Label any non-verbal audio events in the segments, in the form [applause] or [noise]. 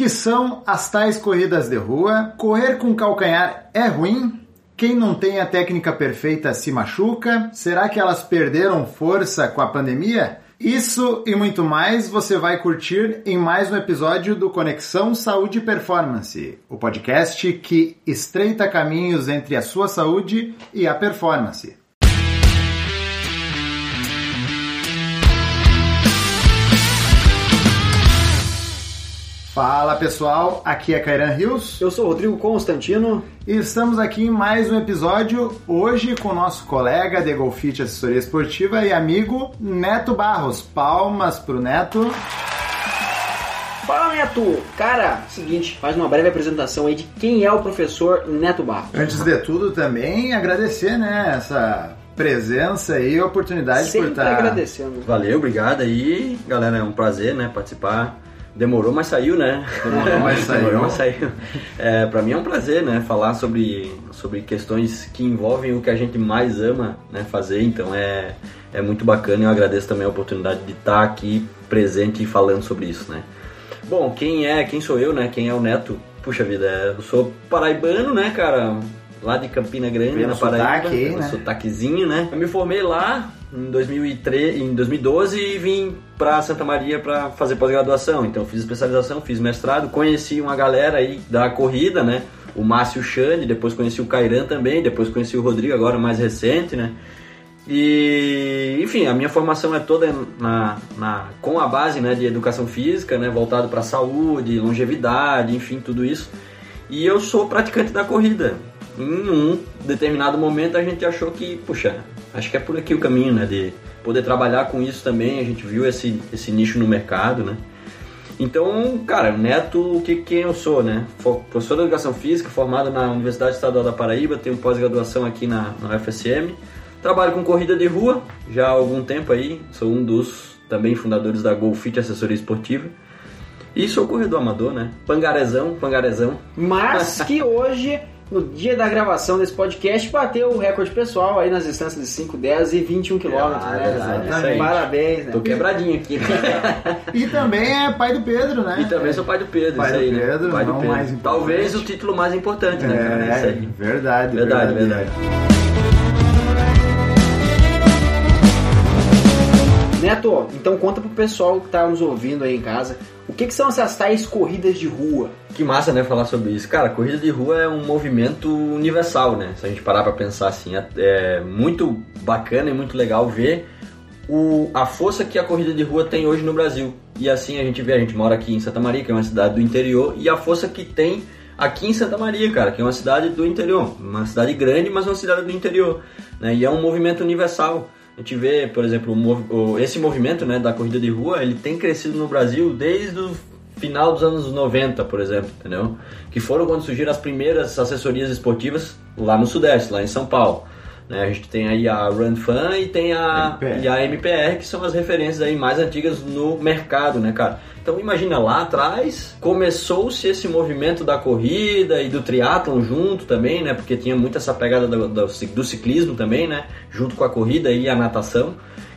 que são as tais corridas de rua? Correr com calcanhar é ruim? Quem não tem a técnica perfeita se machuca? Será que elas perderam força com a pandemia? Isso e muito mais você vai curtir em mais um episódio do Conexão Saúde e Performance, o podcast que estreita caminhos entre a sua saúde e a performance. Fala pessoal, aqui é Kairan Rios. Eu sou o Rodrigo Constantino. E estamos aqui em mais um episódio, hoje com o nosso colega de Golfite Assessoria Esportiva e amigo Neto Barros. Palmas pro Neto. Fala Neto! Cara, seguinte, faz uma breve apresentação aí de quem é o professor Neto Barros. Antes de tudo também agradecer, né, essa presença e oportunidade Sempre por estar... agradecendo. Valeu, obrigado aí, galera, é um prazer, né, participar Demorou, mas saiu, né? Demorou, mas [laughs] saiu. Demorou, mas saiu. É, pra mim é um prazer, né? Falar sobre, sobre questões que envolvem o que a gente mais ama né, fazer. Então é, é muito bacana e eu agradeço também a oportunidade de estar aqui presente e falando sobre isso, né? Bom, quem é, quem sou eu, né? Quem é o Neto? Puxa vida, eu sou paraibano, né, cara? Lá de Campina Grande, Pelo na Paraíba. Sotaque, né? Sotaquezinho, né? Eu me formei lá, em, 2003, em 2012 e vim para Santa Maria para fazer pós-graduação. Então fiz especialização, fiz mestrado, conheci uma galera aí da corrida, né? O Márcio Chane, depois conheci o Cairan também, depois conheci o Rodrigo, agora mais recente, né? E, enfim, a minha formação é toda na, na, com a base né, de educação física, né, voltado para saúde, longevidade, enfim, tudo isso. E eu sou praticante da corrida. Em um determinado momento a gente achou que, puxa, acho que é por aqui o caminho, né? De poder trabalhar com isso também. A gente viu esse, esse nicho no mercado, né? Então, cara, Neto, o que quem eu sou, né? Professor de Educação Física, formado na Universidade Estadual da Paraíba, tenho pós-graduação aqui na, na UFSM. Trabalho com corrida de rua já há algum tempo aí. Sou um dos também fundadores da Golfit Assessoria Esportiva. E sou corredor amador, né? Pangarezão, pangarezão. Mas que hoje no dia da gravação desse podcast, bateu o recorde pessoal aí nas distâncias de 5, 10 e 21 quilômetros. Ah, né? exatamente. Parabéns, né? Tô quebradinho aqui. [laughs] e também é pai do Pedro, né? E também sou pai do Pedro, pai isso aí, do Pedro, né? Pai do não Pedro. mais importante. Talvez o título mais importante, né, cara? É, Isso aí. verdade, Verdade, verdade. verdade. Neto, então conta pro pessoal que tá nos ouvindo aí em casa, que, que são essas tais corridas de rua? Que massa, né, falar sobre isso. Cara, corrida de rua é um movimento universal, né? Se a gente parar pra pensar assim, é, é muito bacana e muito legal ver o, a força que a corrida de rua tem hoje no Brasil. E assim a gente vê, a gente mora aqui em Santa Maria, que é uma cidade do interior, e a força que tem aqui em Santa Maria, cara, que é uma cidade do interior. Uma cidade grande, mas uma cidade do interior. Né? E é um movimento universal. A gente vê, por exemplo, esse movimento né, da corrida de rua, ele tem crescido no Brasil desde o final dos anos 90, por exemplo, entendeu? Que foram quando surgiram as primeiras assessorias esportivas lá no Sudeste, lá em São Paulo. Né? A gente tem aí a Run Fun e tem a MPR. e a MPR, que são as referências aí mais antigas no mercado, né, cara? Então imagina lá atrás começou-se esse movimento da corrida e do triatlon junto também, né? Porque tinha muito essa pegada do, do, do ciclismo também, né? Junto com a corrida e a natação.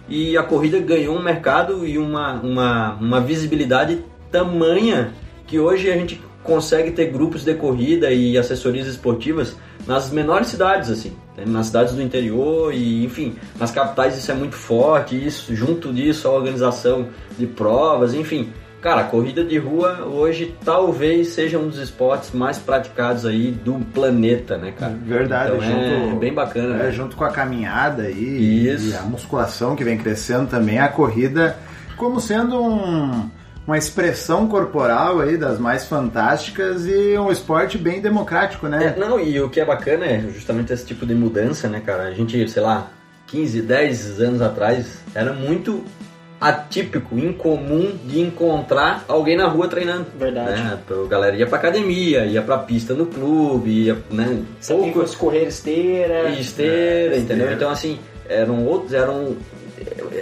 E a corrida ganhou um mercado e uma, uma, uma visibilidade tamanha que hoje a gente consegue ter grupos de corrida e assessorias esportivas nas menores cidades, assim, né? nas cidades do interior e, enfim, nas capitais isso é muito forte, isso, junto disso a organização de provas, enfim. Cara, a corrida de rua hoje talvez seja um dos esportes mais praticados aí do planeta, né, cara? Verdade, então, junto, é bem bacana. É, né? junto com a caminhada e, Isso. e a musculação que vem crescendo também, a corrida como sendo um, uma expressão corporal aí das mais fantásticas e um esporte bem democrático, né? É, não, e o que é bacana é justamente esse tipo de mudança, né, cara? A gente, sei lá, 15, 10 anos atrás, era muito atípico, incomum de encontrar alguém na rua treinando. Verdade. Né? A galera ia pra academia, ia pra pista no clube, ia, né? Pouco... Pouco correr esteira. E esteira, É, entendeu? esteira. Então, assim, eram outros, eram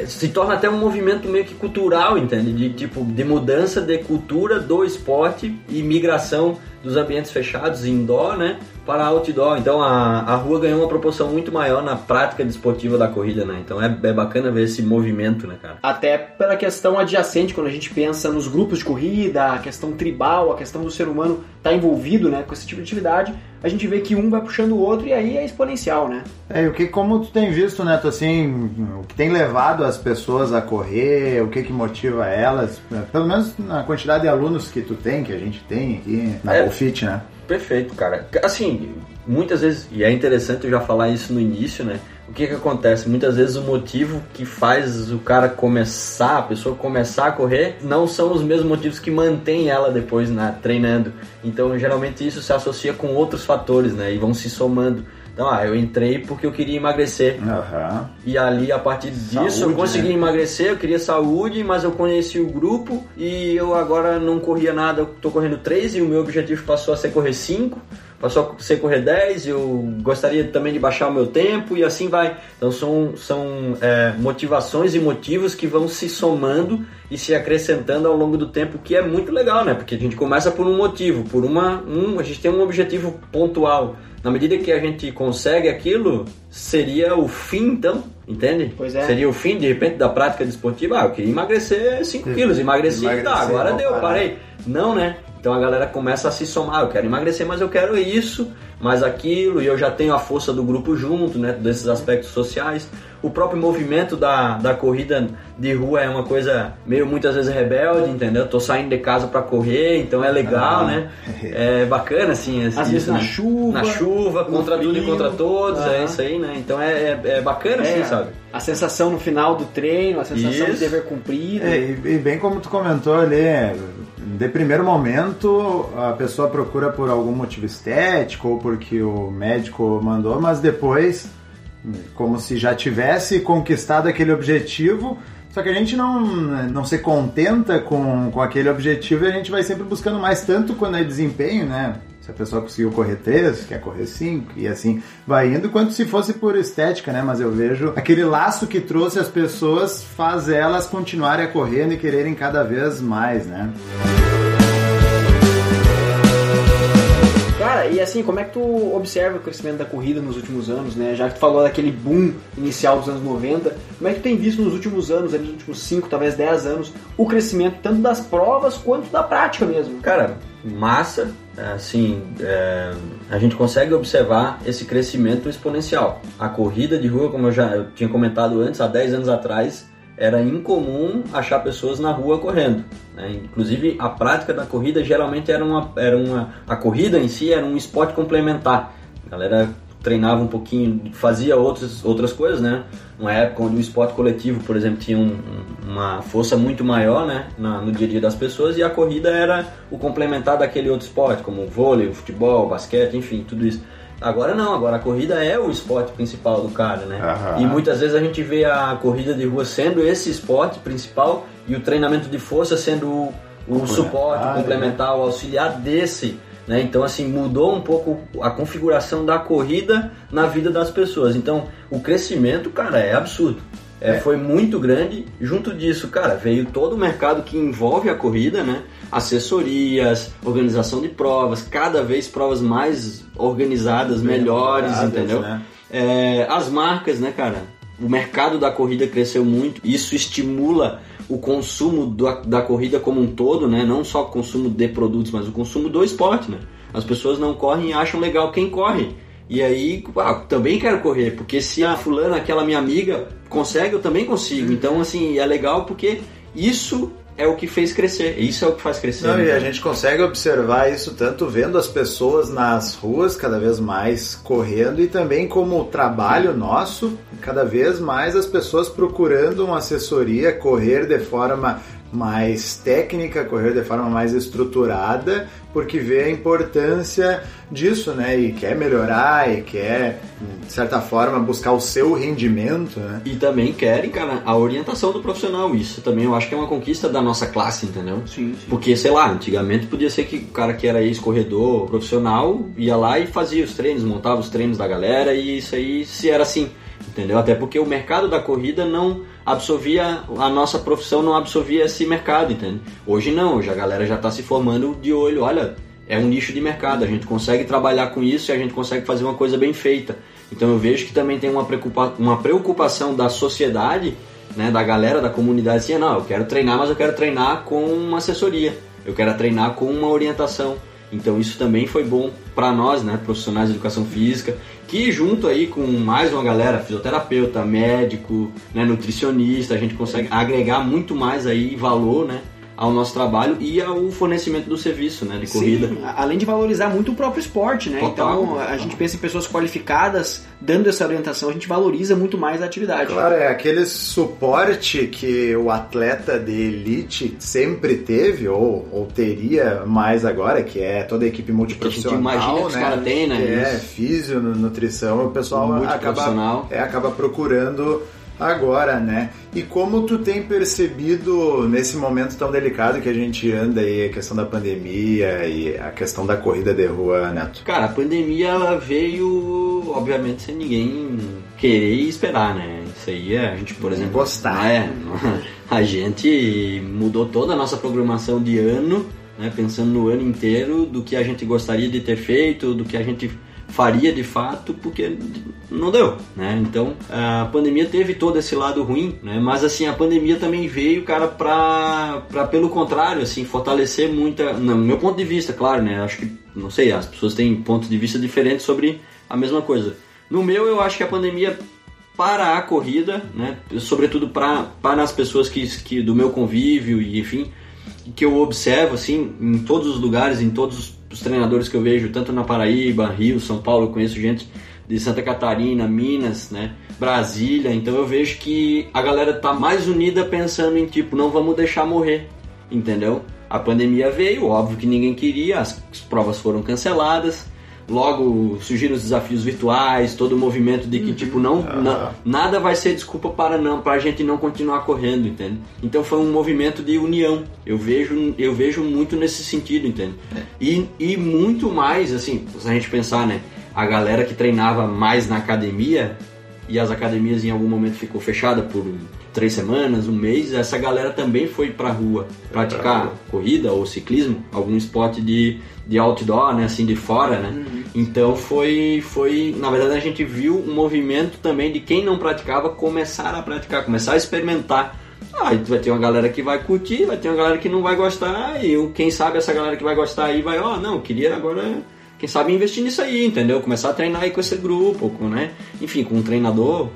se torna até um movimento meio que cultural, entende? De tipo de mudança de cultura do esporte e migração dos ambientes fechados, indoor, né, para outdoor. Então a, a rua ganhou uma proporção muito maior na prática desportiva da corrida, né? Então é, é bacana ver esse movimento, né, cara? Até pela questão adjacente, quando a gente pensa nos grupos de corrida, a questão tribal, a questão do ser humano estar tá envolvido, né, com esse tipo de atividade, a gente vê que um vai puxando o outro e aí é exponencial, né? É, e o que, como tu tem visto, Neto, assim, o que tem levado as pessoas a correr, o que que motiva elas, pelo menos na quantidade de alunos que tu tem, que a gente tem aqui na É. Golfit, né? Perfeito, cara. Assim, muitas vezes, e é interessante eu já falar isso no início, né? O que que acontece? Muitas vezes o motivo que faz o cara começar, a pessoa começar a correr, não são os mesmos motivos que mantém ela depois na, treinando. Então, geralmente isso se associa com outros fatores, né? E vão se somando. Então, ah, eu entrei porque eu queria emagrecer. Aham. E ali, a partir disso, Saúde, eu consegui né? emagrecer, eu queria saúde, mas eu conheci o grupo e eu agora não corria nada, eu tô correndo 3 e o meu objetivo passou a ser correr 5, passou a ser correr 10, eu gostaria também de baixar o meu tempo e assim vai. Então são, são é, motivações e motivos que vão se somando e se acrescentando ao longo do tempo, que é muito legal, né? Porque a gente começa por um motivo, por uma. Um, a gente tem um objetivo pontual. Na medida que a gente consegue aquilo, seria o fim, então, entende? Pois é. Seria o fim, de repente, da prática desportiva. Ah, eu queria emagrecer 5 quilos, emagreci, Emagrecer, tá, agora deu, parar. parei. Não, né? Então a galera começa a se somar, eu quero emagrecer, mas eu quero isso, mais aquilo, e eu já tenho a força do grupo junto, né? Desses aspectos sociais. O próprio movimento da, da corrida de rua é uma coisa meio muitas vezes rebelde, entendeu? Tô saindo de casa pra correr, então é legal, Ah. né? É bacana, assim, Às isso, vezes na né? chuva, Na chuva, contra tudo e frio. contra todos, é Aham. isso aí, né? Então é, é, é bacana, assim, É, sabe? A sensação no final do treino, a sensação de Isso. dever cumprido. É, e, e bem como tu comentou ali, de primeiro momento a pessoa procura por algum motivo estético ou porque o médico mandou, mas depois, como se já tivesse conquistado aquele objetivo, só que a gente não, não se contenta com, com aquele objetivo e a gente vai sempre buscando mais, tanto quando é desempenho, né? Se a pessoa conseguiu correr 3, quer correr 5 e assim vai indo, quanto se fosse por estética, né? Mas eu vejo aquele laço que trouxe as pessoas faz elas continuarem a correndo e quererem cada vez mais, né? Cara, e assim, como é que tu observa o crescimento da corrida nos últimos anos, né? Já que tu falou daquele boom inicial dos anos 90, como é que tu tem visto nos últimos anos, ali, nos últimos 5, talvez 10 anos, o crescimento tanto das provas quanto da prática mesmo? Cara, massa, assim, é, a gente consegue observar esse crescimento exponencial. A corrida de rua, como eu já eu tinha comentado antes, há 10 anos atrás, era incomum achar pessoas na rua correndo. né? Inclusive, a prática da corrida geralmente era uma, era uma. A corrida em si era um esporte complementar. A galera treinava um pouquinho, fazia outras, outras coisas, né? Uma época onde o esporte coletivo, por exemplo, tinha um- um- uma força muito maior, né? na- no dia a dia das pessoas, e a corrida era o complementar daquele outro esporte, como o vôlei, o futebol, o basquete, enfim, tudo isso. Agora não, agora a corrida é o esporte principal do cara, né? Aham. E muitas vezes a gente vê a corrida de rua sendo esse esporte principal e o treinamento de força sendo o, o suporte, né? complementar, o auxiliar desse. Né? Então, assim, mudou um pouco a configuração da corrida na vida das pessoas. Então, o crescimento, cara, é absurdo. É, Foi muito grande. Junto disso, cara, veio todo o mercado que envolve a corrida, né? Assessorias, organização de provas, cada vez provas mais organizadas, melhores, elaboradas, entendeu? né? É, as marcas, né, cara? O mercado da corrida cresceu muito. Isso estimula o consumo da, da corrida como um todo, né? Não só o consumo de produtos, mas o consumo do esporte, né? As pessoas não correm e acham legal quem corre. E aí, ah, também quero correr, porque se a fulana, aquela minha amiga, consegue, eu também consigo. Então, assim, é legal porque isso é o que fez crescer. Isso é o que faz crescer. Não, né, e a gente consegue observar isso tanto vendo as pessoas nas ruas cada vez mais correndo e também como trabalho nosso, cada vez mais as pessoas procurando uma assessoria, correr de forma mais técnica, correr de forma mais estruturada, porque vê a importância disso, né? E quer melhorar e quer, de certa forma, buscar o seu rendimento, né? E também querem, cara, a orientação do profissional. Isso também eu acho que é uma conquista da nossa classe, entendeu? Sim, sim. Porque, sei lá, antigamente podia ser que o cara que era ex-corredor profissional ia lá e fazia os treinos, montava os treinos da galera e isso aí se era assim, entendeu? Até porque o mercado da corrida não absorvia, a nossa profissão não absorvia esse mercado, entende? Hoje não, hoje a galera já tá se formando de olho, olha, é um nicho de mercado, a gente consegue trabalhar com isso e a gente consegue fazer uma coisa bem feita. Então eu vejo que também tem uma, preocupa uma preocupação da sociedade, né, da galera, da comunidade, assim, não, eu quero treinar, mas eu quero treinar com uma assessoria, eu quero treinar com uma orientação. Então isso também foi bom para nós, né, profissionais de educação física, que junto aí com mais uma galera, fisioterapeuta, médico, né, nutricionista, a gente consegue agregar muito mais aí valor, né, ao nosso trabalho e ao fornecimento do serviço né, de corrida. Sim, além de valorizar muito o próprio esporte, né? Total, então a gente pensa em pessoas qualificadas dando essa orientação, a gente valoriza muito mais a atividade. Claro, é aquele suporte que o atleta de elite sempre teve ou, ou teria mais agora, que é toda a equipe multiprofissional. Que a gente imagina que né? os caras têm, né? Que é físio, nutrição, o pessoal acaba, é, acaba procurando agora, né? E como tu tem percebido nesse momento tão delicado que a gente anda aí, a questão da pandemia e a questão da corrida de rua, Neto? Cara, a pandemia ela veio, obviamente, sem ninguém querer e esperar, né? Isso aí a gente, por exemplo, gostar. É, [laughs] a gente mudou toda a nossa programação de ano, né? Pensando no ano inteiro do que a gente gostaria de ter feito, do que a gente faria de fato, porque não deu, né? Então a pandemia teve todo esse lado ruim, né? Mas assim a pandemia também veio, cara, para para pelo contrário, assim fortalecer muita, no meu ponto de vista, claro, né? Acho que não sei, as pessoas têm pontos de vista diferentes sobre a mesma coisa. No meu, eu acho que a pandemia para a corrida, né? Sobretudo para para as pessoas que, que do meu convívio e enfim que eu observo assim em todos os lugares, em todos os treinadores que eu vejo, tanto na Paraíba, Rio, São Paulo, eu conheço gente de Santa Catarina, Minas, né, Brasília, então eu vejo que a galera tá mais unida pensando em tipo, não vamos deixar morrer, entendeu? A pandemia veio, óbvio que ninguém queria, as provas foram canceladas, logo surgiram os desafios virtuais, todo o movimento de que uhum. tipo não, na, nada vai ser desculpa para não para a gente não continuar correndo, entende? Então foi um movimento de união. Eu vejo eu vejo muito nesse sentido, entende? É. E, e muito mais assim, se a gente pensar, né, a galera que treinava mais na academia e as academias em algum momento ficou fechada por três semanas, um mês, essa galera também foi pra rua praticar corrida ou ciclismo, algum esporte de, de outdoor, né, assim, de fora, né? Uhum. Então foi, foi, na verdade a gente viu um movimento também de quem não praticava começar a praticar, começar a experimentar. Aí vai ter uma galera que vai curtir, vai ter uma galera que não vai gostar, e quem sabe essa galera que vai gostar aí vai, ó, oh, não, queria agora, quem sabe investir nisso aí, entendeu? Começar a treinar aí com esse grupo, com, né? Enfim, com um treinador,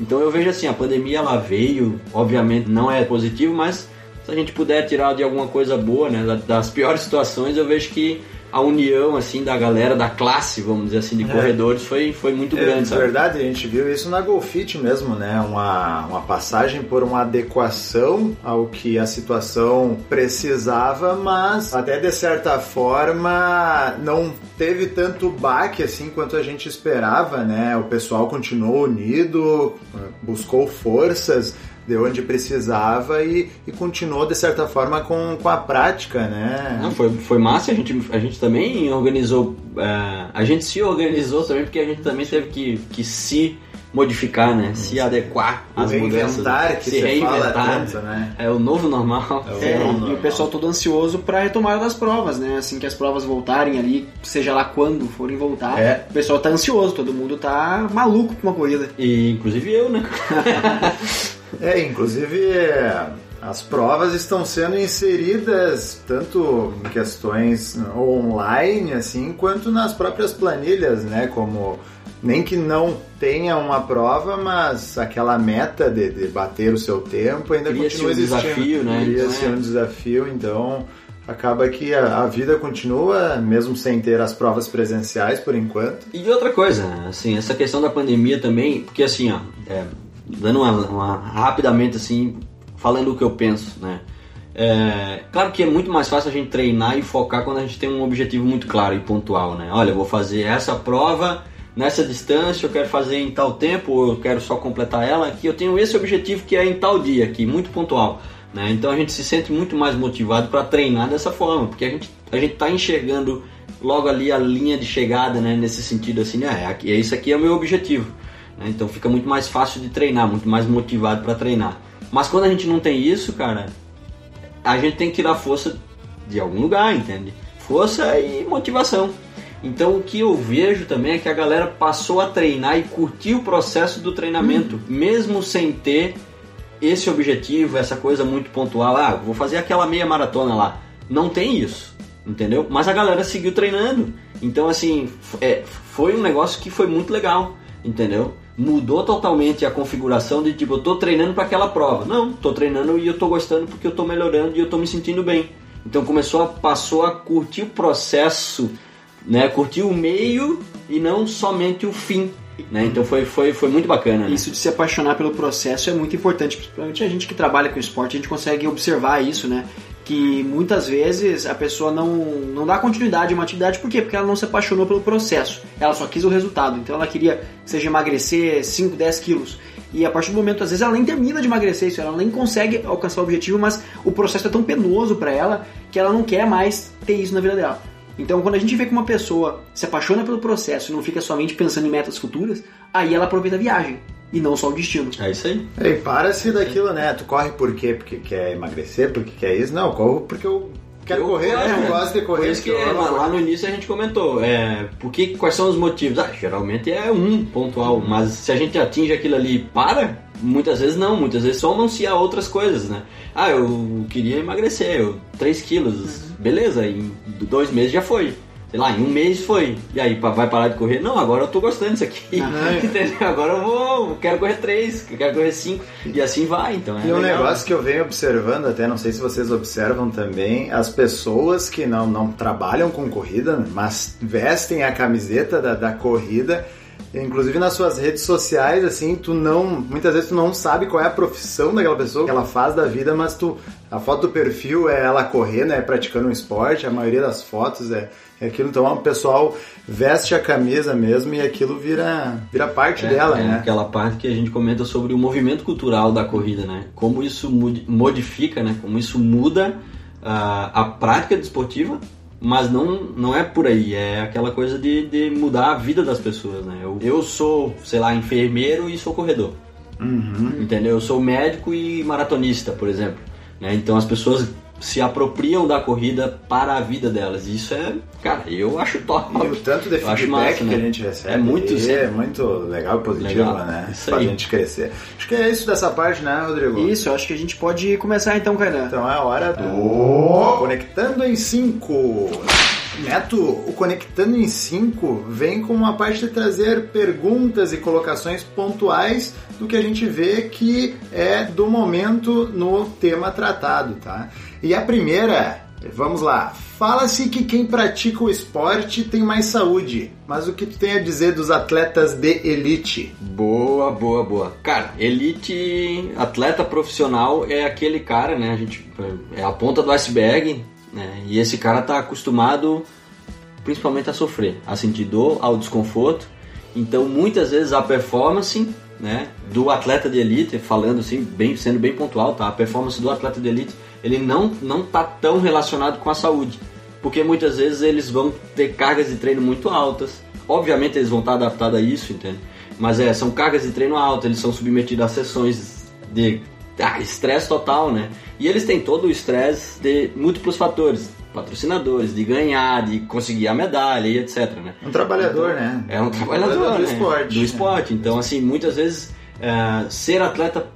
então eu vejo assim, a pandemia ela veio, obviamente não é positivo, mas se a gente puder tirar de alguma coisa boa, né, das piores situações, eu vejo que a união assim da galera da classe, vamos dizer assim, de é. corredores foi, foi muito é, grande. É verdade, a gente viu isso na Golfit mesmo, né? Uma, uma passagem por uma adequação ao que a situação precisava, mas até de certa forma não teve tanto baque assim quanto a gente esperava, né? O pessoal continuou unido, buscou forças de onde precisava e, e continuou de certa forma com, com a prática, né? Não, foi, foi massa, a gente, a gente também organizou, uh, a gente se organizou também porque a gente também teve que, que se modificar, né? Se adequar às mudanças. Que se reinventar. Tanto, né? É o novo normal. É, é, normal. E o pessoal todo ansioso para retomar das provas, né? Assim que as provas voltarem ali, seja lá quando forem voltar, é. o pessoal tá ansioso, todo mundo tá maluco com uma corrida. E inclusive eu, né? [laughs] É, inclusive as provas estão sendo inseridas tanto em questões online assim quanto nas próprias planilhas, né? Como nem que não tenha uma prova, mas aquela meta de, de bater o seu tempo ainda Cria continua um existindo. desafio, né? Cria então, é. um desafio, então acaba que a, a, vida continua, mesmo sem ter as provas presenciais por enquanto. E outra coisa, assim, essa questão da pandemia também, porque assim, ó, é, dando uma, uma, rapidamente assim, falando o que eu penso, né? É, claro que é muito mais fácil a gente treinar e focar quando a gente tem um objetivo muito claro e pontual, né? Olha, eu vou fazer essa prova nessa distância, eu quero fazer em tal tempo, ou eu quero só completar ela aqui, eu tenho esse objetivo que é em tal dia aqui, muito pontual. Né? Então a gente se sente muito mais motivado para treinar dessa forma, porque a gente a está enxergando logo ali a linha de chegada, né? Nesse sentido assim, né? é, é isso aqui é o meu objetivo. Né? Então fica muito mais fácil de treinar, muito mais motivado para treinar. Mas quando a gente não tem isso, cara, a gente tem que tirar força de algum lugar, entende? força e motivação. Então o que eu vejo também é que a galera passou a treinar e curtir o processo do treinamento, mesmo sem ter esse objetivo, essa coisa muito pontual. Ah, vou fazer aquela meia maratona lá. Não tem isso, entendeu? Mas a galera seguiu treinando. Então, assim, é, foi um negócio que foi muito legal, entendeu? Mudou totalmente a configuração de tipo, eu tô treinando para aquela prova. Não, tô treinando e eu tô gostando porque eu tô melhorando e eu tô me sentindo bem. Então começou a, passou a curtir o processo, né? Curtir o meio e não somente o fim. Né? Então foi, foi, foi muito bacana. Né? Isso de se apaixonar pelo processo é muito importante, principalmente a gente que trabalha com esporte, a gente consegue observar isso, né? Que muitas vezes a pessoa não, não dá continuidade a uma atividade, por quê? Porque ela não se apaixonou pelo processo, ela só quis o resultado. Então ela queria, seja emagrecer 5, 10 quilos. E a partir do momento, às vezes, ela nem termina de emagrecer isso, ela nem consegue alcançar o objetivo, mas o processo é tão penoso para ela que ela não quer mais ter isso na vida dela. Então, quando a gente vê que uma pessoa se apaixona pelo processo e não fica somente pensando em metas futuras, aí ela aproveita a viagem e não só o destino. É isso aí. Ei, para-se daquilo, né? Tu corre por quê? Porque quer emagrecer? Porque quer isso? Não, eu corro porque eu quero Eu correr, gosto, né? Eu né? gosto de correr. Por isso que eu amo lá, lá no início a gente comentou, é, porque, quais são os motivos? Ah, geralmente é um pontual, mas se a gente atinge aquilo ali e para, muitas vezes não, muitas vezes somam-se a outras coisas, né? Ah, eu queria emagrecer, eu, 3 quilos, beleza, em dois meses já foi. Sei lá, em um mês foi. E aí, vai parar de correr? Não, agora eu tô gostando disso aqui. [laughs] Entendeu? Agora eu vou, quero correr 3, eu quero correr 5. E assim vai, então. É E um negócio que eu venho observando, até não sei se vocês observam também, as pessoas que não, não trabalham com corrida, mas vestem a camiseta da, da corrida, inclusive nas suas redes sociais, assim, tu não. Muitas vezes tu não sabe qual é a profissão daquela pessoa, que ela faz da vida, mas tu. A foto do perfil é ela correndo, é praticando um esporte, a maioria das fotos é, é aquilo. Então o pessoal veste a camisa mesmo e aquilo vira, vira parte É, dela, é né? Aquela parte que a gente comenta sobre o movimento cultural da corrida, né? Como isso modifica, né? Como isso muda ah, a prática desportiva, mas não, não é por aí. É aquela coisa de, de mudar a vida das pessoas, né? Eu, eu sou, sei lá, enfermeiro e sou corredor. Uhum. Entendeu? Eu sou médico e maratonista, por exemplo. Né? Então as pessoas se apropriam da corrida para a vida delas. Isso é, cara, eu acho top. E o tanto de feedback massa, que né? a gente recebe É muito, sim. é muito legal e positivo, Legal. né? Isso pra aí. gente crescer. Acho que é isso dessa parte, né, Rodrigo? Isso, acho que a gente pode começar então, Kainan. Então é a hora do Conectando em 5. Neto, o Conectando em 5 vem com uma parte de trazer perguntas e colocações pontuais do que a gente vê que é do momento no tema tratado, tá? E a primeira, vamos lá. Fala-se que quem pratica o esporte tem mais saúde, mas o que tu tem a dizer dos atletas de elite? Boa, boa, boa. Cara, elite, atleta profissional é aquele cara, né? A gente é a ponta do iceberg, né? E esse cara tá acostumado principalmente a sofrer, a sentir dor, ao desconforto. Então, muitas vezes a performance, né, do atleta de elite, falando assim, bem, sendo bem pontual, tá? A performance do atleta de elite, ele não não tá tão relacionado com a saúde, porque muitas vezes eles vão ter cargas de treino muito altas. Obviamente eles vão estar adaptados a isso, entende? Mas é, são cargas de treino altas, eles são submetidos a sessões de ah, estresse total, né? E eles têm todo o estresse de múltiplos fatores, patrocinadores, de ganhar, de conseguir a medalha e etc, né? Um trabalhador, né? É um trabalhador do né? esporte. Do esporte. Então, assim, muitas vezes é, ser atleta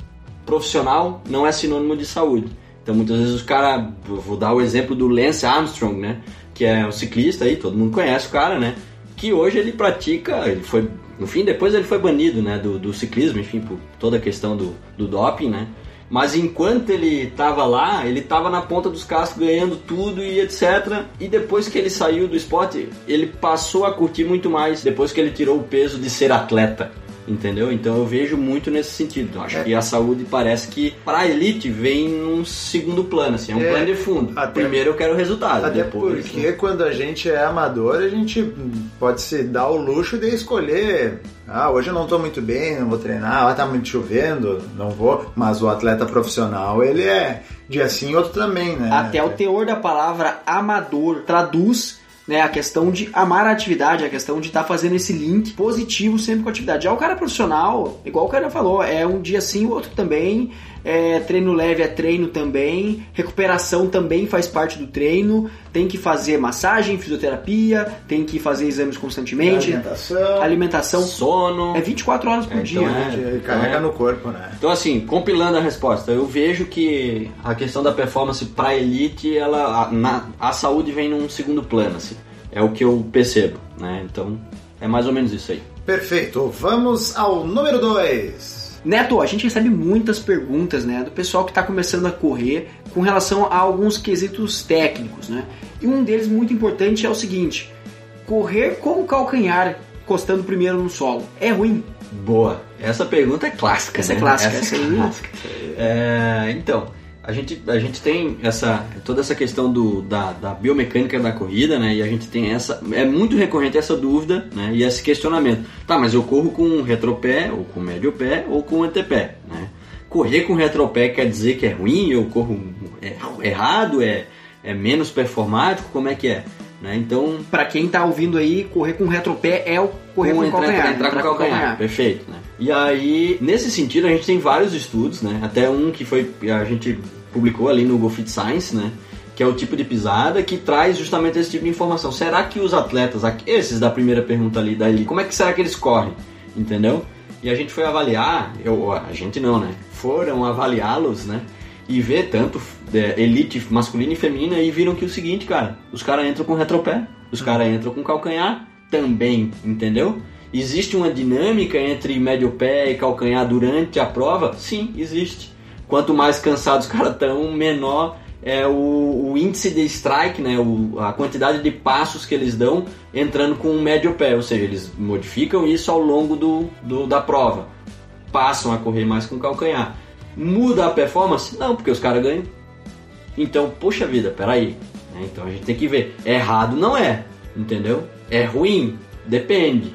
profissional não é sinônimo de saúde. Então, muitas vezes os caras, vou dar o exemplo do Lance Armstrong, né? Que é um ciclista aí, todo mundo conhece o cara, né? Que hoje ele pratica, ele foi, no fim, depois ele foi banido, né? Do, do ciclismo, enfim, por toda a questão do, do doping, né? Mas enquanto ele estava lá, ele estava na ponta dos cascos ganhando tudo e etc. E depois que ele saiu do esporte, ele passou a curtir muito mais depois que ele tirou o peso de ser atleta. Entendeu? Então eu vejo muito nesse sentido. Acho É. que a saúde parece que para a elite vem num segundo plano, assim, é um É, plano de fundo. até- Primeiro eu quero resultado, Até depois. porque quando a gente é amador, a gente pode se dar o luxo de escolher. Ah, hoje eu não estou muito bem, não vou treinar, ah, tá muito chovendo, não vou. Mas o atleta profissional, ele é dia sim, outro também, né? Até o teor da palavra amador traduz né, a questão de amar a atividade, a questão de estar fazendo esse link positivo sempre com a atividade. Já o cara profissional, igual o cara falou, é um dia sim, o outro também, é, treino leve é treino também, recuperação também faz parte do treino, tem que fazer massagem, fisioterapia, tem que fazer exames constantemente, Alimentação. alimentação, Sono. é 24 horas por É, dia. então né? é. Que carrega no corpo, né? Então assim, compilando a resposta, eu vejo que a questão da performance para elite, ela a, na- a saúde vem num segundo plano, assim. É o que eu percebo, né? Então, é mais ou menos isso aí. Perfeito. Vamos ao número 2. Neto, a gente recebe muitas perguntas, né, do pessoal que está começando a correr com relação a alguns quesitos técnicos, né? E um deles muito importante é o seguinte: correr com o calcanhar encostando primeiro no solo é ruim? Boa. Essa pergunta é clássica, Essa é né? clássica, Essa essa é aí. clássica. É, então, a gente, a gente tem essa, toda essa questão do, da, da biomecânica da corrida, né? E a gente tem essa. É muito recorrente essa dúvida, né? E esse questionamento. Tá, mas eu corro com retropé, ou com médio pé, ou com antepé, né? Correr com retropé quer dizer que é ruim? Eu corro é, errado? É, é menos performático? Como é que é? Né? Então, Para quem tá ouvindo aí, correr com retropé é o correr com, entrar, calcanhar. entrar com o calcanhar. Perfeito, né? E aí, nesse sentido, a gente tem vários estudos, né? Até um que foi a gente publicou ali no GoFit Science, né? Que é o tipo de pisada que traz justamente esse tipo de informação. Será que os atletas, esses da primeira pergunta ali da elite, como é que será que eles correm? Entendeu? E a gente foi avaliar, eu, a gente não, né? Foram avaliá-los, né? E ver tanto é, elite masculina e feminina e viram que o seguinte, cara, os caras entram com retropé, os caras entram com calcanhar também, entendeu? Existe uma dinâmica entre médio pé e calcanhar durante a prova? Sim, existe. Quanto mais cansados os caras estão, menor é o, o índice de strike, né? O, a quantidade de passos que eles dão entrando com o médio pé, ou seja, eles modificam isso ao longo do, do- da prova. Passam a correr mais com calcanhar. Muda a performance? Não, porque os caras ganham. Então, poxa vida, peraí. né? Então a gente tem que ver. Errado não é, entendeu? É ruim? Depende.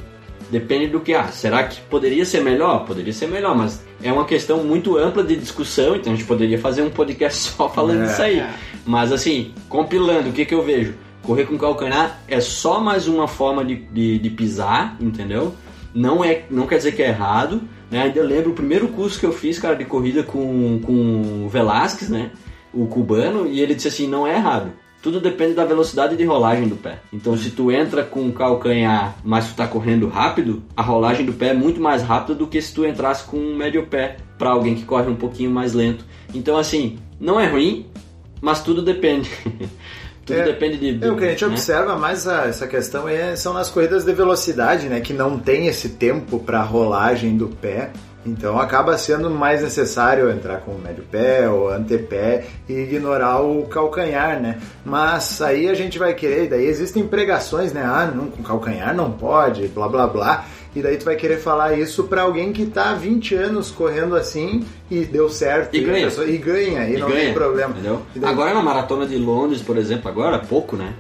Depende do que. Ah, será que poderia ser melhor? Poderia ser melhor, mas é uma questão muito ampla de discussão, então a gente poderia fazer um podcast [laughs] só falando É. disso aí. Mas assim, compilando, o que, que eu vejo? Correr com calcanhar é só mais uma forma de, de, de pisar, entendeu? Não, é, não quer dizer que é errado. Né? Ainda lembro o primeiro curso que eu fiz, cara, de corrida com, com o Velasquez, né? O cubano, e ele disse assim, não é errado. Tudo depende da velocidade de rolagem do pé. Então, se tu entra com o calcanhar, mas tu tá correndo rápido, a rolagem do pé é muito mais rápida do que se tu entrasse com um médio pé para alguém que corre um pouquinho mais lento. Então, assim, não é ruim, mas tudo depende. [laughs] tudo É, depende de. É, o que a gente né? observa mais a- essa questão é, são nas corridas de velocidade, né? Que não tem esse tempo para rolagem do pé. Então acaba sendo mais necessário entrar com o médio pé ou antepé e ignorar o calcanhar, né? Mas aí a gente vai querer, daí existem pregações, né? Ah, não, com calcanhar não pode, blá blá blá. E daí tu vai querer falar isso para alguém que tá há 20 anos correndo assim e deu certo. E a ganha. pessoa- e ganha, e, E não ganha, tem problema. Entendeu? E daí- Agora na maratona de Londres, por exemplo, agora, pouco, né?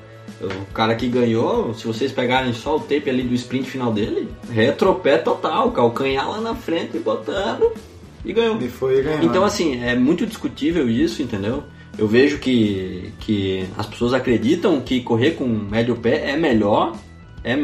O cara que ganhou, se vocês pegarem só o tape ali do sprint final dele, retropé total, calcanhar lá na frente, botando e ganhou. E foi. Então, assim, é muito discutível isso, entendeu? Eu vejo que, que as pessoas acreditam que correr com médio pé é melhor, é,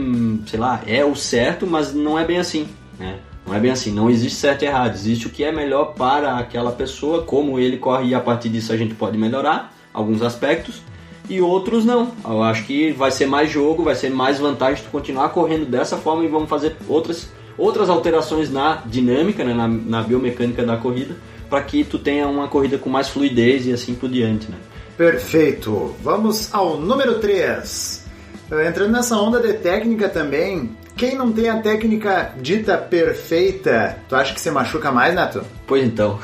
sei lá, é o certo, mas não é bem assim, né? Não é bem assim, não existe certo e errado, existe o que é melhor para aquela pessoa, como ele corre e a partir disso a gente pode melhorar alguns aspectos e outros não. Eu acho que vai ser mais jogo, vai ser mais vantagem tu continuar correndo dessa forma e vamos fazer outras, outras alterações na dinâmica, né, na, na biomecânica da corrida, para que tu tenha uma corrida com mais fluidez e assim por diante, né? Perfeito. Vamos ao número 3. Entrando nessa onda de técnica também, quem não tem a técnica dita perfeita, tu acha que se machuca mais, Neto? Pois então.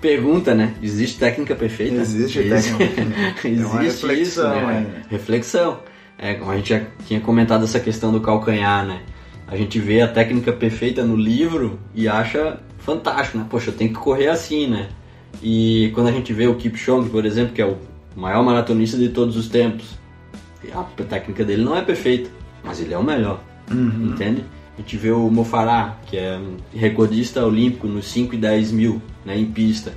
Pergunta, né? Existe técnica perfeita? Existe Existe. técnica. [laughs] É uma Existe reflexão isso, né? ainda. Reflexão. É, como a gente já tinha comentado essa questão do calcanhar, né? A gente vê a técnica perfeita no livro e acha fantástico, né? Poxa, eu tenho que correr assim, né? E quando a gente vê o Kipchoge, por exemplo, que é o maior maratonista de todos os tempos, a técnica dele não é perfeita, mas ele é o melhor, Uhum. entende? A gente vê o Mofará, que é recordista olímpico nos 5 e 10 mil né, em pista.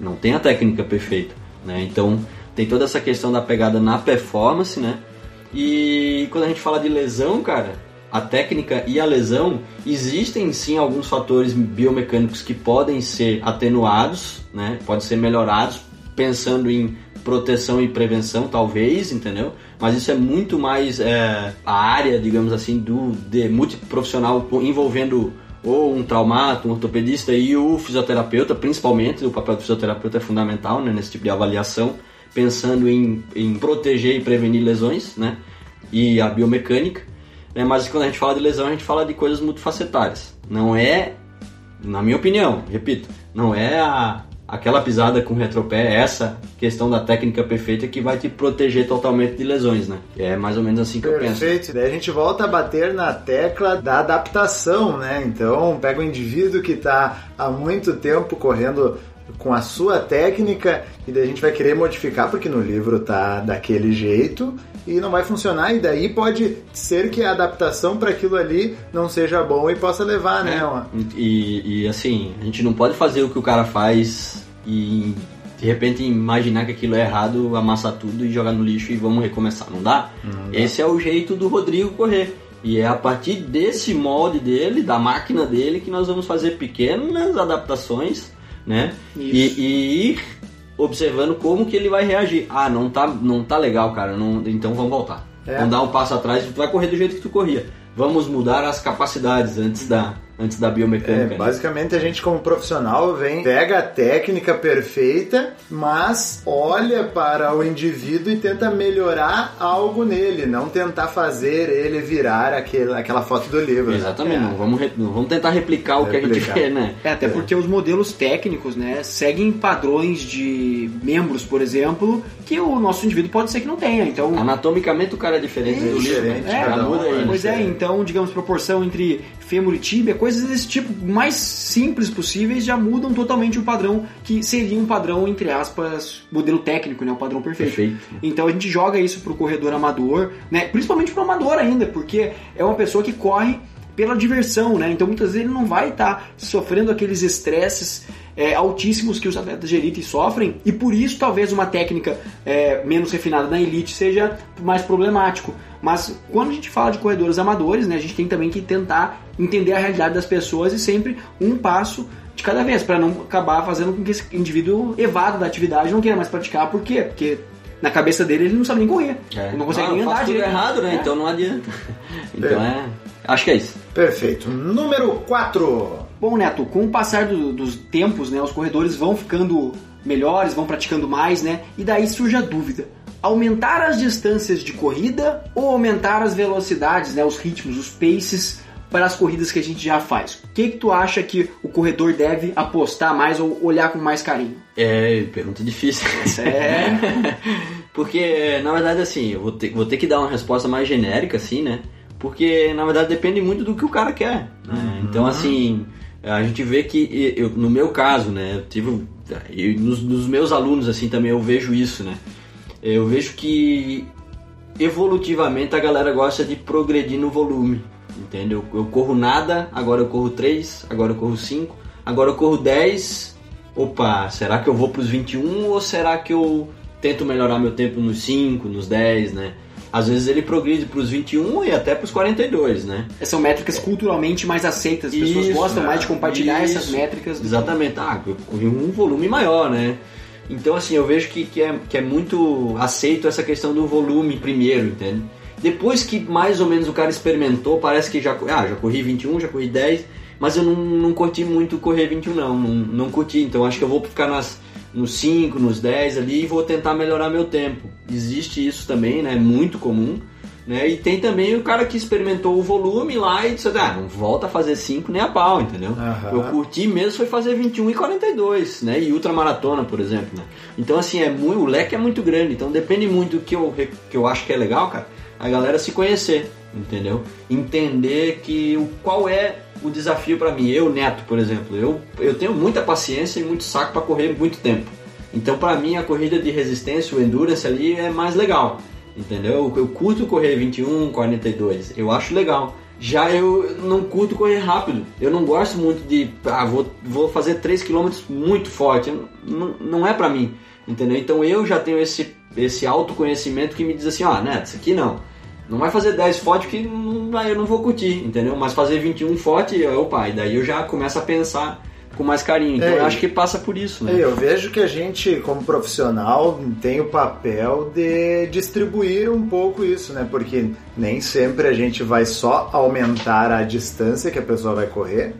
Não tem a técnica perfeita, né? Então tem toda essa questão da pegada na performance, né? E quando a gente fala de lesão, cara, a técnica e a lesão, existem sim alguns fatores biomecânicos que podem ser atenuados, né? Podem ser melhorados pensando em proteção e prevenção, talvez, entendeu? Mas isso é muito mais é, a área, digamos assim, do de multiprofissional envolvendo ou um traumato, um ortopedista e o fisioterapeuta, principalmente, o papel do fisioterapeuta é fundamental né, nesse tipo de avaliação, pensando em, em proteger e prevenir lesões, né? E a biomecânica. Né, mas quando a gente fala de lesão, a gente fala de coisas multifacetárias. Não é, na minha opinião, repito, não é a, aquela pisada com retropé, essa questão da técnica perfeita que vai te proteger totalmente de lesões, né? É mais ou menos assim que Perfeito. eu penso. Perfeito. Daí a gente volta a bater na tecla da adaptação, né? Então, pega o indivíduo que está há muito tempo correndo com a sua técnica e daí a gente vai querer modificar porque no livro tá daquele jeito e não vai funcionar e daí pode ser que a adaptação para aquilo ali não seja bom e possa levar, né? Uma... E, e assim, a gente não pode fazer o que o cara faz e de repente imaginar que aquilo é errado, amassar tudo e jogar no lixo e vamos recomeçar. Não dá? Não dá. Esse é o jeito do Rodrigo correr. E é a partir desse molde dele, da máquina dele, que nós vamos fazer pequenas adaptações, né? E, e ir observando como que ele vai reagir. Ah, não tá, não tá legal, cara. Não, então vamos voltar. É. Vamos dar um passo atrás e tu vai correr do jeito que tu corria. Vamos mudar as capacidades antes da, antes da biomecânica. É, né? basicamente a gente como profissional vem, pega a técnica perfeita, mas olha para o indivíduo e tenta melhorar algo nele, não tentar fazer ele virar aquele, aquela foto do livro. né? Exatamente, É. não, vamos, re- não vamos tentar replicar o que a gente vê, né? É, até porque os modelos técnicos, né, seguem padrões de membros, por exemplo, que o nosso indivíduo pode ser que não tenha. Então, Anatomicamente o cara é diferente do livro, diferente, né? É, muda aí, né? Pois é, então, digamos, proporção entre fêmur e tíbia, coisas desse tipo mais simples possíveis já mudam totalmente o padrão que seria um padrão, entre aspas, modelo técnico, né? O padrão perfeito. Perfeito. Então a gente joga isso pro corredor amador, né? Principalmente pro amador ainda, porque é uma pessoa que corre pela diversão, né? Então muitas vezes ele não vai estar sofrendo aqueles estresses é, altíssimos que os atletas de elite sofrem e por isso talvez uma técnica é, menos refinada na elite seja mais problemático. Mas quando a gente fala de corredores amadores, né, a gente tem também que tentar entender a realidade das pessoas e sempre um passo de cada vez, para não acabar fazendo com que esse indivíduo evada da atividade e não queira mais praticar. Por quê? Porque na cabeça dele ele não sabe nem correr. É. Não consegue Ah, nem andar direito. errado, né? É. Então não adianta. [laughs] Então é. Acho que é isso. Perfeito. Número 4. Bom, Neto, com o passar do- dos tempos, né, os corredores vão ficando melhores, vão praticando mais, né? E daí surge a dúvida: aumentar as distâncias de corrida ou aumentar as velocidades, né, os ritmos, os paces para as corridas que a gente já faz? O que que tu acha que o corredor deve apostar mais ou olhar com mais carinho? É, pergunta difícil. É. [laughs] Porque, na verdade, assim, eu vou ter, vou ter que dar uma resposta mais genérica, assim, né? Porque, na verdade, depende muito do que o cara quer. né? Então, assim, a gente vê que, eu, no meu caso, né? Eu tive. E nos, nos meus alunos, assim, também eu vejo isso, né? Eu vejo que evolutivamente a galera gosta de progredir no volume, entendeu? Eu corro nada, agora eu corro 3, agora eu corro 5, agora eu corro 10. Opa, será que eu vou pros 21 ou será que eu tento melhorar meu tempo nos 5, nos 10, né? Às vezes ele progride pros 21 e até pros 42, né? São métricas culturalmente mais aceitas, as pessoas Isso, gostam mais de né? compartilhar essas Isso. métricas. Exatamente, ah, eu corri um volume maior, né? Então, assim, eu vejo que, que, é, que é muito aceito essa questão do volume primeiro, entende? Depois que mais ou menos o cara experimentou, parece que já, ah, já corri 21, já corri 10, mas eu não, não curti muito correr 21 não, não, não curti, então acho que eu vou ficar nas, nos 5, nos 10 ali e vou tentar melhorar meu tempo. Existe isso também, né? É muito comum. Né? E tem também o cara que experimentou o volume lá e disse, ah, não volta a fazer 5 nem a pau, entendeu? Aham. Eu curti mesmo foi fazer 21 e 42, né? E ultramaratona, por exemplo, né? Então, assim, é muito, o leque é muito grande, então depende muito do que eu, que eu acho que é legal, cara, a galera se conhecer, entendeu? Entender que o, qual é o desafio pra mim. Eu, Neto, por exemplo, eu, eu tenho muita paciência e muito saco pra correr muito tempo. Então, pra mim, a corrida de resistência, o endurance ali é mais legal, entendeu? Eu, curto correr 21, 42, eu acho legal. Já eu não curto correr rápido. Eu não gosto muito de, ah, vou, vou fazer 3 km muito forte. Não, não é pra mim, entendeu? Então eu já tenho esse, esse autoconhecimento que me diz assim, ó, Neto, isso aqui não. Não vai fazer 10 forte que não eu não vou curtir, entendeu? Mas fazer 21 forte, opa, e daí eu já começo a pensar com mais carinho. Então É, eu acho que passa por isso, né? É, Eu vejo que a gente, como profissional, tem o papel de distribuir um pouco isso, né? Porque nem sempre a gente vai só aumentar a distância que a pessoa vai correr.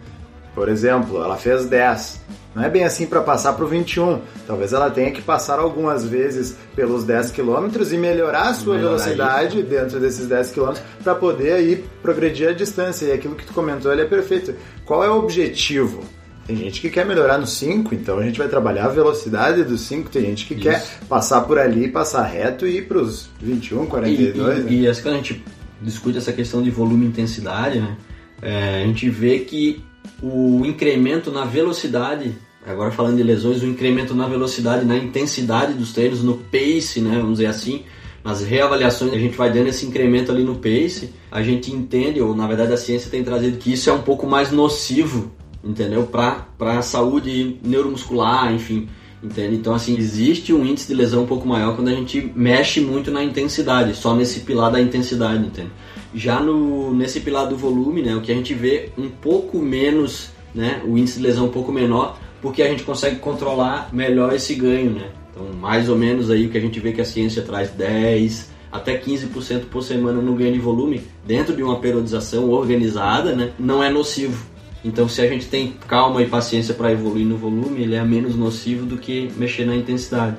Por exemplo, ela fez 10. Não é bem assim para passar para o 21. Talvez ela tenha que passar algumas vezes pelos 10 quilômetros e melhorar a sua Melhorar velocidade dentro desses 10 quilômetros para poder aí progredir a distância. E aquilo que tu comentou ele é perfeito. Qual é o objetivo? Tem gente que quer melhorar no 5, então a gente vai trabalhar a velocidade do 5. Tem gente que Isso. quer passar por ali, passar reto e ir para os 21, E, 42. né? e, e assim, quando a gente discute essa questão de volume e intensidade, né, é, a gente vê que o incremento na velocidade, agora falando de lesões, o incremento na velocidade, na intensidade dos treinos, no pace, né, vamos dizer assim, nas reavaliações a gente vai dando esse incremento ali no pace, a gente entende, ou na verdade a ciência tem trazido que isso é um pouco mais nocivo, entendeu? Para a saúde neuromuscular, enfim. Entende? Então, assim, existe um índice de lesão um pouco maior quando a gente mexe muito na intensidade, só nesse pilar da intensidade, entende? Já no, nesse pilar do volume, né, o que a gente vê um pouco menos, né, o índice de lesão um pouco menor, porque a gente consegue controlar melhor esse ganho, né? Então, mais ou menos aí o que a gente vê que a ciência traz 10 até 15% por semana no ganho de volume, dentro de uma periodização organizada, né, não é nocivo. Então, se a gente tem calma e paciência para evoluir no volume, ele é menos nocivo do que mexer na intensidade.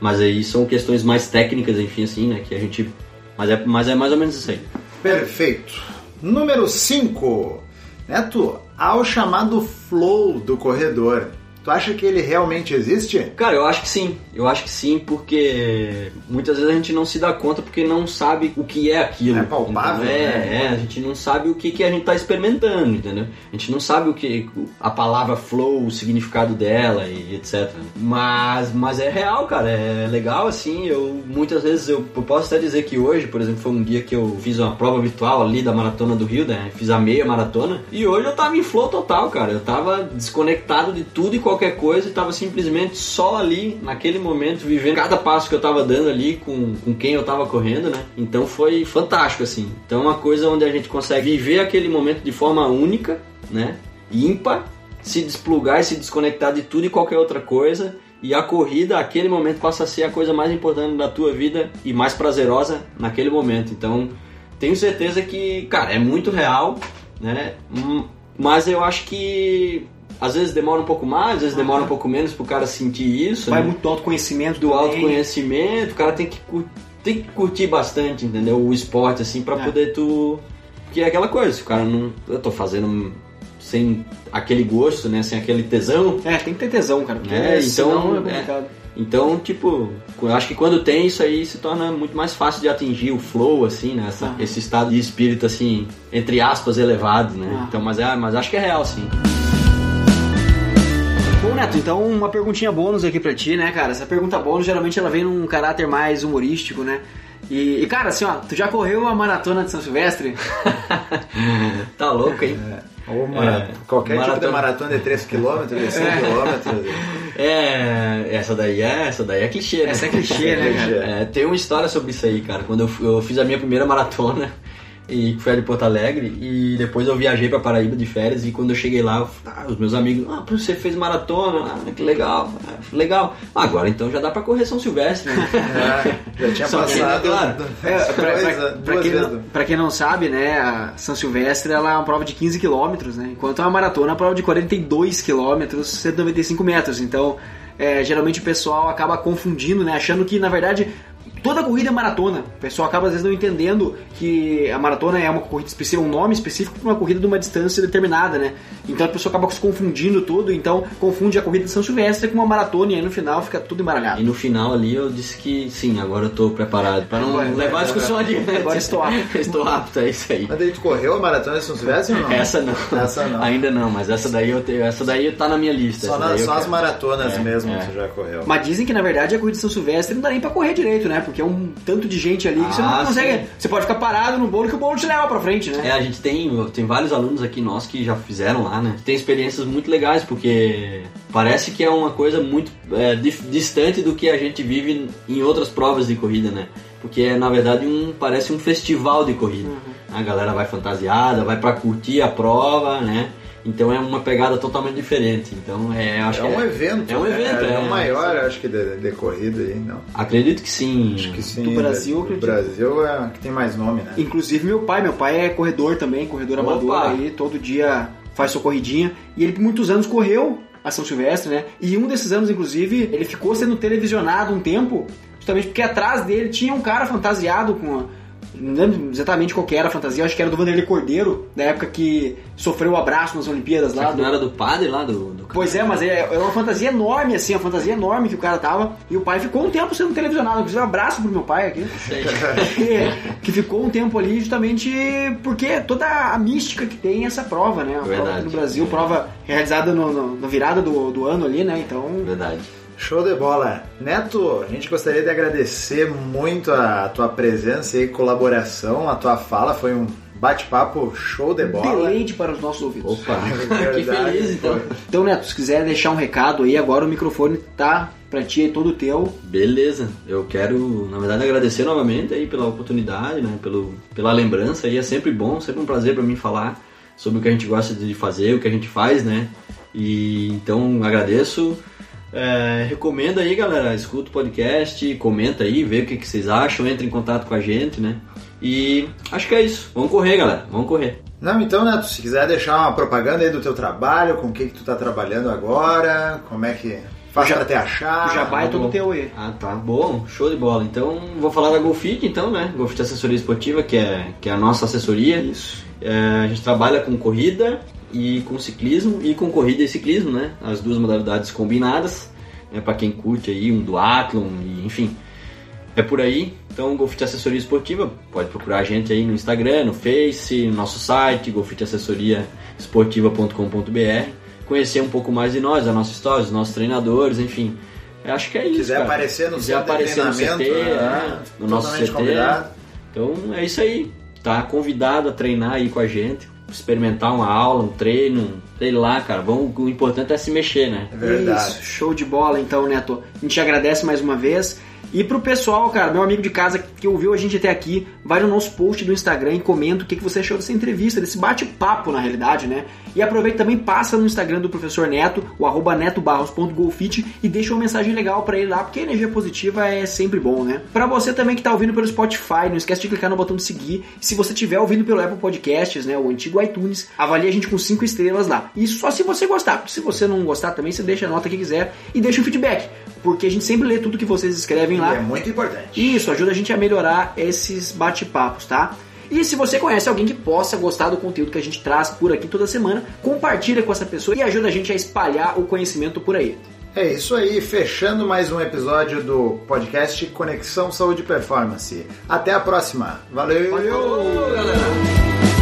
Mas aí são questões mais técnicas, enfim, assim, né? Que a gente. Mas é, mas é mais ou menos isso aí. Perfeito. Número 5. Neto, há o chamado flow do corredor. Tu acha que ele realmente existe? Cara, eu acho que sim. Eu acho que sim, porque muitas vezes a gente não se dá conta porque não sabe o que é aquilo. É palpável, entendeu? É, né? é, a gente não sabe o que, que a gente tá experimentando, entendeu? A gente não sabe o que a palavra flow, o significado dela e etc. Mas, mas é real, cara. É legal assim. Eu muitas vezes eu, eu posso até dizer que hoje, por exemplo, foi um dia que eu fiz uma prova virtual ali da maratona do Rio, né? Fiz a meia maratona e hoje eu tava em flow total, cara. Eu tava desconectado de tudo e qualquer coisa e tava simplesmente só ali naquele momento vivendo cada passo que eu tava dando ali com, com quem eu tava correndo, né? Então foi fantástico assim. Então é uma coisa onde a gente consegue viver aquele momento de forma única, né? Ímpar, se desplugar e se desconectar de tudo e qualquer outra coisa. E a corrida, aquele momento, passa a ser a coisa mais importante da tua vida e mais prazerosa naquele momento. Então, tenho certeza que, cara, é muito real, né? Hum, Mas eu acho que às vezes demora um pouco mais, às vezes demora um pouco menos pro cara sentir isso. Vai né? muito do autoconhecimento do também. autoconhecimento, o cara tem que, tem que curtir bastante, entendeu? O esporte, assim, pra É. poder tu. Porque é aquela coisa, se o cara não. Eu tô fazendo sem aquele gosto, né? Sem aquele tesão. É, tem que ter tesão, cara. Porque É, então, senão é é. complicado. Então, tipo, eu acho que quando tem isso aí se torna muito mais fácil de atingir o flow, assim, né? Essa- Aham. Esse estado de espírito, assim, entre aspas, elevado, né? Ah. Então, mas, é, mas acho que é real, sim. Neto, então uma perguntinha bônus aqui pra ti, né, cara? Essa pergunta bônus geralmente ela vem num caráter mais humorístico, né? E, e, cara, assim, ó, tu já correu a maratona de São Silvestre? [laughs] tá louco, hein? Ou uma- É, qualquer tipo de maratona. maratona de 3 km, de 5 km. É, essa daí é, essa daí é clichê, né? Essa é clichê, né, [laughs] cara? É, tem uma história sobre isso aí, cara. Quando eu, eu fiz a minha primeira maratona, e que foi de Porto Alegre, e depois eu viajei pra Paraíba de férias, e quando eu cheguei lá, eu- ah, os meus amigos, ah, você fez maratona, ah, que legal, ah, legal. Agora então já dá pra correr São Silvestre, né? É, já tinha Só que, passado claro, É, duas quem não, pra quem não sabe, né, a São Silvestre ela é uma prova de 15 km, né? Enquanto a maratona é uma prova de 42 km, 195 metros. Então, é, geralmente o pessoal acaba confundindo, né? Achando que, na verdade, toda corrida é maratona. O pessoal acaba às vezes não entendendo que a maratona é uma corrida específica, um nome específico para uma corrida de uma distância determinada, né? Então a pessoa acaba se confundindo tudo, então confunde a corrida de São Silvestre com uma maratona e aí no final fica tudo embaralhado. E no final ali eu disse que sim, agora eu tô preparado pra não Agora- levar a discussão adiante. agora estou apto. [laughs] estou apto, é isso aí. Mas daí tu correu a maratona de São Silvestre ou não? Essa não. Essa não. Ainda não, mas essa daí eu tenho, essa daí tá na minha lista. Só, na- só as maratonas É, mesmo é. tu já correu. Mas dizem que na verdade a corrida de São Silvestre não dá nem pra correr direito, né? Porque é um tanto de gente ali que você não Ah, consegue. sim. Você pode ficar parado no bolo que o bolo te leva pra frente, né? É, a gente tem, tem vários alunos aqui nossos que já fizeram lá, né? Tem experiências muito legais, porque parece que é uma coisa muito é, distante do que a gente vive em outras provas de corrida, né? porque é na verdade um parece um festival de corrida. Uhum. A galera vai fantasiada, vai para curtir a prova, né? Então é uma pegada totalmente diferente. Então é, acho É que um evento. É um né? evento, É, é, o maior, sim. acho que, de, de corrida aí, não. Acredito que sim. Acho que sim. Do Brasil, Do acredito. Brasil é o que tem mais nome, né? Inclusive meu pai, meu pai é corredor também, corredor Opa! amador aí, todo dia faz sua corridinha. E ele por muitos anos correu a São Silvestre, né? E um desses anos, inclusive, ele ficou sendo televisionado um tempo, justamente porque atrás dele tinha um cara fantasiado com. a- Não lembro exatamente qual que era a fantasia, acho que era do Vanderlei Cordeiro, na época que sofreu o abraço nas Olimpíadas lá. Do- não era do padre lá do, do Pois é, mas é, é uma fantasia enorme, assim, uma fantasia enorme que o cara tava. E o pai ficou um tempo sendo televisionado. Inclusive, um abraço pro meu pai aqui. que, [laughs] que ficou um tempo ali justamente porque toda a mística que tem essa prova, né? A prova Verdade. aqui no Brasil, prova realizada no, no- na virada do, do ano ali, né? Então, Verdade. Show de bola. Neto, a gente gostaria de agradecer muito a tua presença e colaboração. A tua fala foi um bate-papo show de bola. deleite para os nossos ouvidos. Opa, [laughs] Verdade, que feliz então. Então, Neto, se quiser deixar um recado aí, agora o microfone tá pra ti aí todo teu. Beleza, eu quero, na verdade, agradecer novamente aí pela oportunidade, né, pelo, pela lembrança aí, é sempre bom, sempre um prazer para mim falar sobre o que a gente gosta de fazer, o que a gente faz, né, e então agradeço, É, recomendo aí galera, escuta o podcast, comenta aí, vê o que, que vocês acham, entre em contato com a gente, né, e acho que é isso, vamos correr galera, vamos correr. Não, então, Neto, se quiser deixar uma propaganda aí do teu trabalho, com o que, que tu tá trabalhando agora, como é que faz pra te achar. o jabá é todo teu aí. Ah, tá bom, show de bola. Então, vou falar da Golfit, então, né? Golfit Assessoria Esportiva, que é, que é a nossa assessoria. Isso. É, a gente trabalha com corrida e com ciclismo e com corrida e ciclismo, né? As duas modalidades combinadas, né? Para quem curte aí um duatlon e enfim. É por aí. Então, Golfit Assessoria Esportiva, pode procurar a gente aí no Instagram, no Face, no nosso site, golfiteassessoriaesportiva.com.br, conhecer um pouco mais de nós, da nossa história, dos nossos treinadores, enfim. Eu acho que é isso. quiser cara. aparecer no quiser aparecer no CT, é, né? no nosso CT. convidado. Então é isso aí. Tá convidado a treinar aí com a gente, experimentar uma aula, um treino, sei lá, cara. Vamos, o importante é se mexer, né? É verdade. Isso, show de bola então, Neto. A gente agradece mais uma vez. E pro pessoal, cara, meu amigo de casa que ouviu a gente até aqui, vai no nosso post do Instagram e comenta o que você achou dessa entrevista, desse bate-papo na realidade, né? E aproveita também, passa no Instagram do professor Neto, o arroba netobarros.golfit e deixa uma mensagem legal pra ele lá, porque energia positiva é sempre bom, né? Pra você também que tá ouvindo pelo Spotify, não esquece de clicar no botão de seguir. E se você estiver ouvindo pelo Apple Podcasts, né, o antigo iTunes, avalie a gente com 5 estrelas lá. Isso só se você gostar. Se você não gostar também, você deixa a nota que quiser e deixa um feedback, porque a gente sempre lê tudo que vocês escrevem E lá. é muito importante. Isso ajuda a gente a melhorar esses bate-papos, tá? E se você conhece alguém que possa gostar do conteúdo que a gente traz por aqui toda semana, compartilha com essa pessoa e ajuda a gente a espalhar o conhecimento por aí. É isso aí, fechando mais um episódio do podcast Conexão Saúde e Performance. Até a próxima. Valeu! Falou, galera!